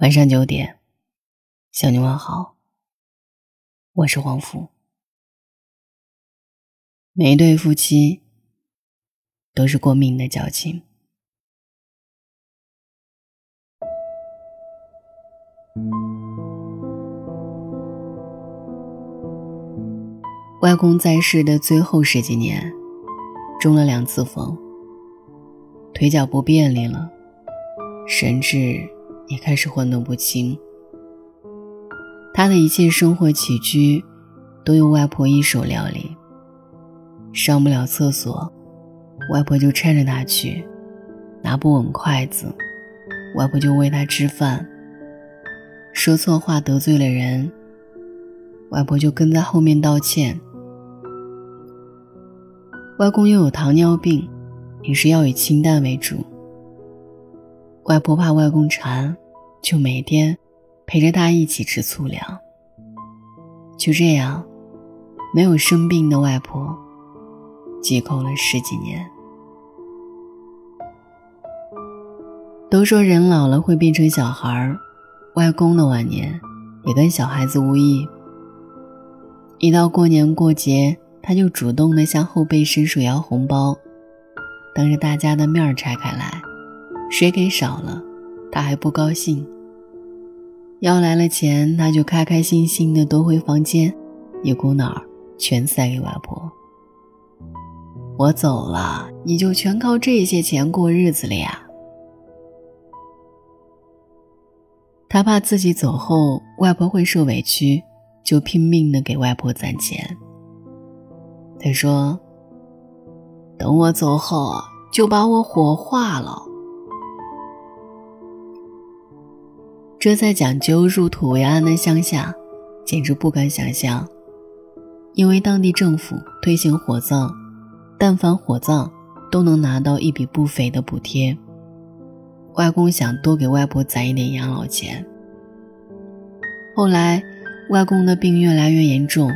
晚上九点，向你问好。我是黄福。每一对夫妻都是过命的交情。外公在世的最后十几年，中了两次风，腿脚不便利了，神志。也开始混沌不清。他的一切生活起居，都由外婆一手料理。上不了厕所，外婆就搀着他去；拿不稳筷子，外婆就喂他吃饭。说错话得罪了人，外婆就跟在后面道歉。外公又有糖尿病，饮食要以清淡为主。外婆怕外公馋，就每天陪着他一起吃粗粮。就这样，没有生病的外婆，寄口了十几年。都说人老了会变成小孩儿，外公的晚年也跟小孩子无异。一到过年过节，他就主动的向后辈伸手要红包，当着大家的面拆开来。谁给少了，他还不高兴。要来了钱，他就开开心心的夺回房间，一股脑儿全塞给外婆。我走了，你就全靠这些钱过日子了呀。他怕自己走后外婆会受委屈，就拼命的给外婆攒钱。他说：“等我走后，就把我火化了。”这在讲究入土为安的乡下，简直不敢想象。因为当地政府推行火葬，但凡火葬都能拿到一笔不菲的补贴。外公想多给外婆攒一点养老钱。后来，外公的病越来越严重，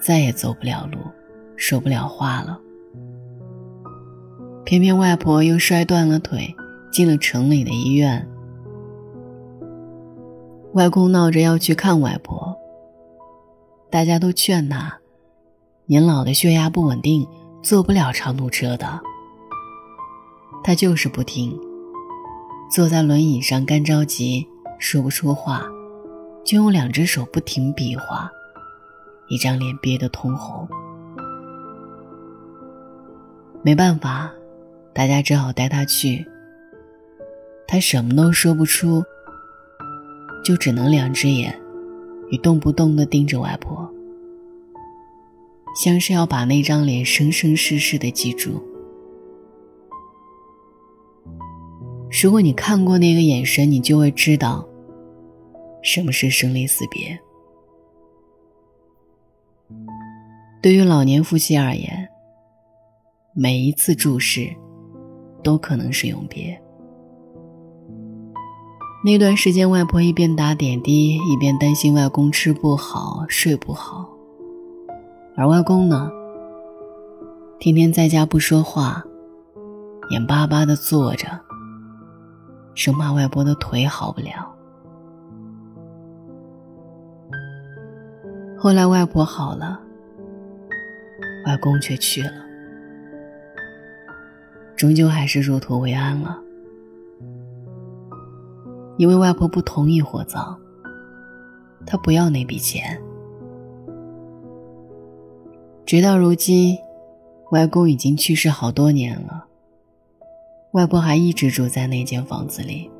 再也走不了路，说不了话了。偏偏外婆又摔断了腿，进了城里的医院。外公闹着要去看外婆，大家都劝他：“年老的血压不稳定，坐不了长途车的。”他就是不听，坐在轮椅上干着急，说不出话，就用两只手不停比划，一张脸憋得通红。没办法，大家只好带他去。他什么都说不出。就只能两只眼，一动不动地盯着外婆，像是要把那张脸生生世世地记住。如果你看过那个眼神，你就会知道，什么是生离死别。对于老年夫妻而言，每一次注视，都可能是永别。那段时间，外婆一边打点滴，一边担心外公吃不好、睡不好。而外公呢，天天在家不说话，眼巴巴地坐着，生怕外婆的腿好不了。后来外婆好了，外公却去了，终究还是入土为安了。因为外婆不同意火葬，她不要那笔钱。直到如今，外公已经去世好多年了，外婆还一直住在那间房子里。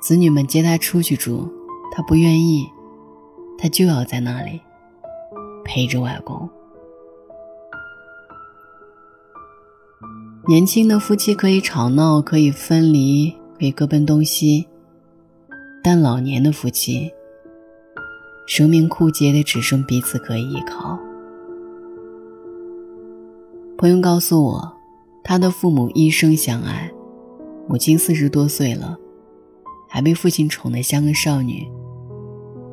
子女们接他出去住，他不愿意，他就要在那里陪着外公。年轻的夫妻可以吵闹，可以分离。可以各奔东西，但老年的夫妻，生命枯竭的只剩彼此可以依靠。朋友告诉我，他的父母一生相爱，母亲四十多岁了，还被父亲宠得像个少女，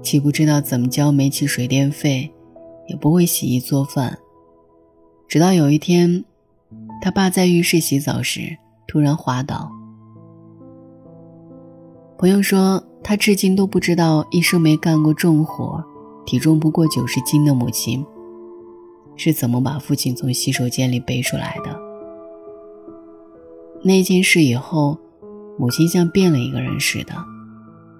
既不知道怎么交煤气水电费，也不会洗衣做饭。直到有一天，他爸在浴室洗澡时突然滑倒。朋友说，他至今都不知道一生没干过重活、体重不过九十斤的母亲是怎么把父亲从洗手间里背出来的。那件事以后，母亲像变了一个人似的，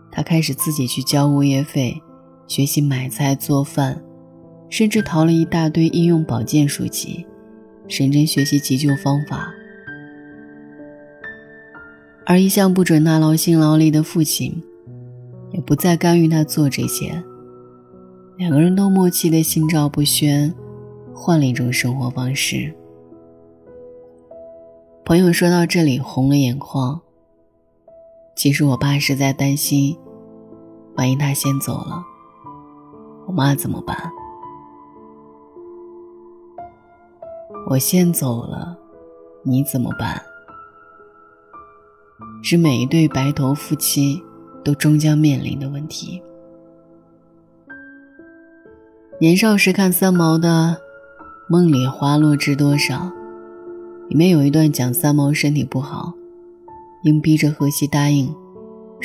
她开始自己去交物业费，学习买菜做饭，甚至淘了一大堆医用保健书籍，认真学习急救方法。而一向不准他劳心劳力的父亲，也不再干预他做这些。两个人都默契的心照不宣，换了一种生活方式。朋友说到这里红了眼眶。其实我爸是在担心，万一他先走了，我妈怎么办？我先走了，你怎么办？是每一对白头夫妻都终将面临的问题。年少时看三毛的《梦里花落知多少》，里面有一段讲三毛身体不好，硬逼着荷西答应，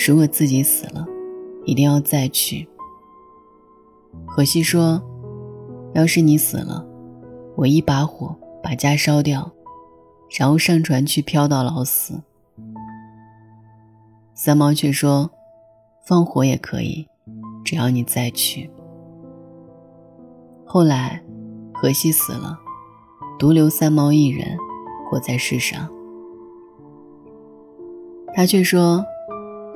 如果自己死了，一定要再娶。荷西说：“要是你死了，我一把火把家烧掉，然后上船去漂到老死。”三毛却说：“放火也可以，只要你再去。”后来，荷西死了，独留三毛一人活在世上。他却说：“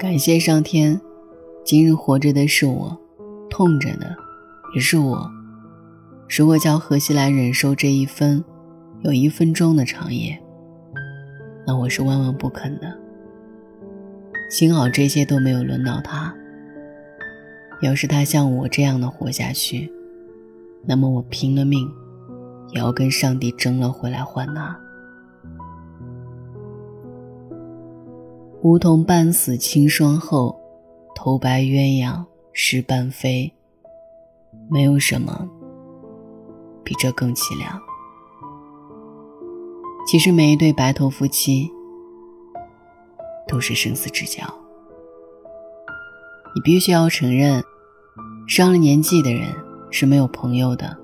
感谢上天，今日活着的是我，痛着的也是我。如果叫荷西来忍受这一分有一分钟的长夜，那我是万万不肯的。”幸好这些都没有轮到他。要是他像我这样的活下去，那么我拼了命，也要跟上帝争了回来换他。梧桐半死清霜后，头白鸳鸯失半飞。没有什么比这更凄凉。其实每一对白头夫妻。都是生死之交。你必须要承认，上了年纪的人是没有朋友的。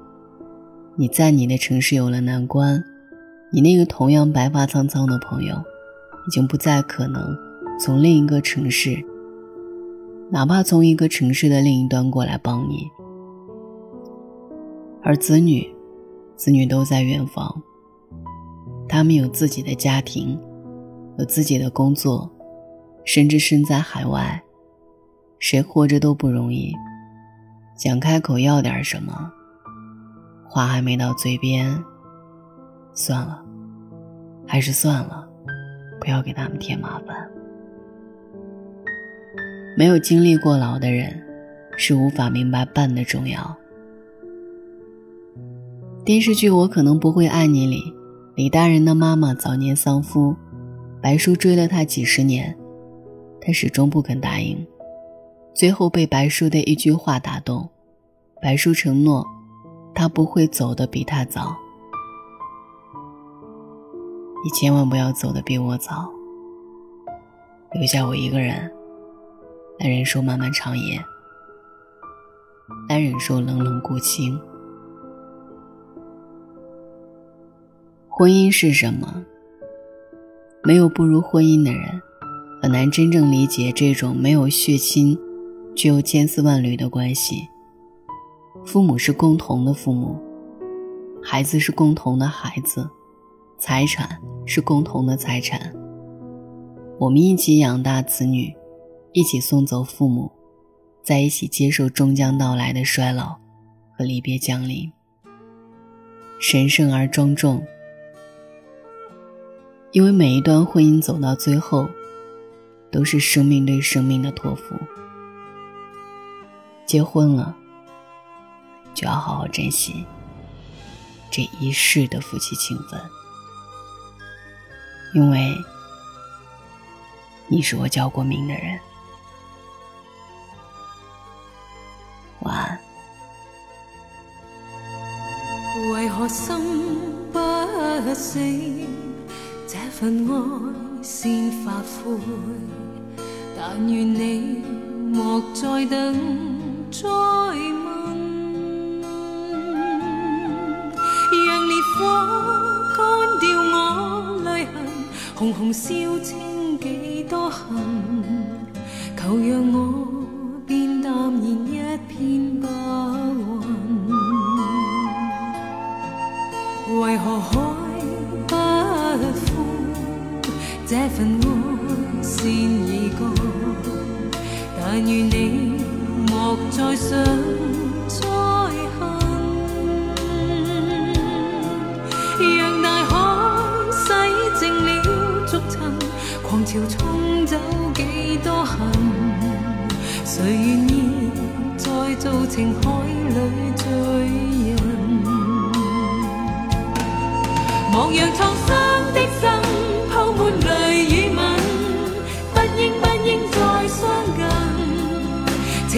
你在你的城市有了难关，你那个同样白发苍苍的朋友，已经不再可能从另一个城市，哪怕从一个城市的另一端过来帮你。而子女，子女都在远方，他们有自己的家庭。有自己的工作，甚至身在海外，谁活着都不容易。想开口要点什么，话还没到嘴边，算了，还是算了，不要给他们添麻烦。没有经历过老的人，是无法明白伴的重要。电视剧《我可能不会爱你》里，李大人的妈妈早年丧夫。白叔追了他几十年，他始终不肯答应，最后被白叔的一句话打动。白叔承诺，他不会走得比他早。你千万不要走得比我早，留下我一个人，来忍受漫漫长夜，来忍受冷冷孤清。婚姻是什么？没有步入婚姻的人，很难真正理解这种没有血亲，却又千丝万缕的关系。父母是共同的父母，孩子是共同的孩子，财产是共同的财产。我们一起养大子女，一起送走父母，在一起接受终将到来的衰老和离别降临，神圣而庄重。因为每一段婚姻走到最后，都是生命对生命的托付。结婚了，就要好好珍惜这一世的夫妻情分，因为你是我交过命的人。晚安。为何心不死？这份爱先发灰。但愿你莫再等，再问，让烈火干掉我。泪痕，红红烧清几多恨，求让我。变淡然一片白云。为何海这份爱线已过，但愿你莫再想再恨，让大海洗净了足尘，狂潮冲走几多恨，谁愿意再做情海里罪人？莫让创伤的心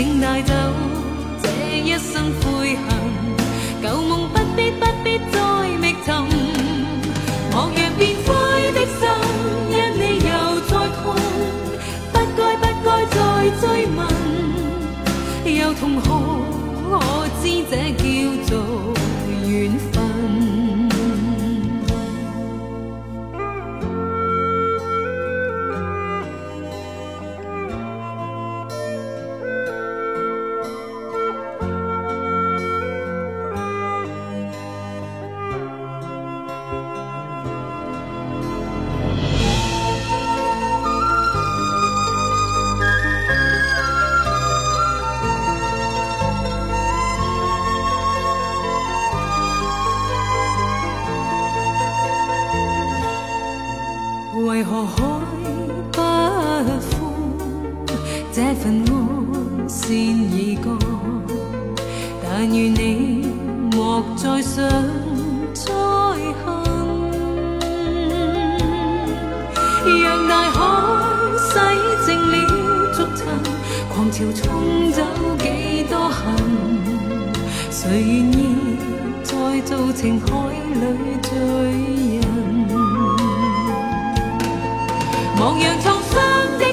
请带走这一生悔恨，旧梦不必不必再觅寻。我若变灰的心因你又再痛，不该不该再追问，又痛何可知这叫做缘分。狂潮冲走几多恨，谁愿意再做情海里罪人？莫让创伤的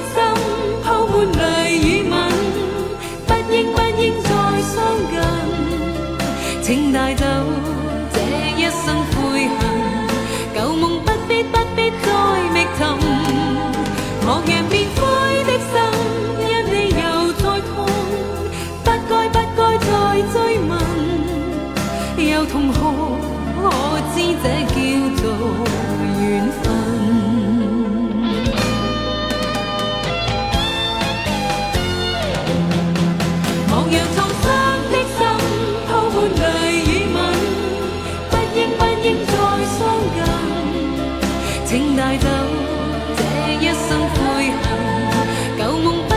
近请带走这一生悔恨。旧梦